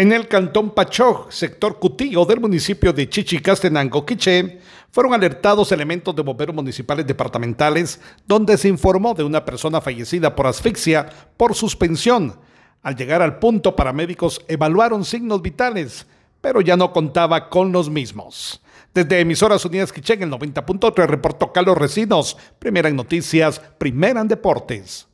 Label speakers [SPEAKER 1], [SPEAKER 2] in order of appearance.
[SPEAKER 1] En el cantón Pachoj, sector Cutillo del municipio de Chichicastenango, Quiché, fueron alertados elementos de bomberos municipales departamentales donde se informó de una persona fallecida por asfixia por suspensión. Al llegar al punto, paramédicos evaluaron signos vitales, pero ya no contaba con los mismos. Desde Emisoras Unidas Quiché en el 90.3 reportó Carlos Recinos, primera en noticias, primera en deportes.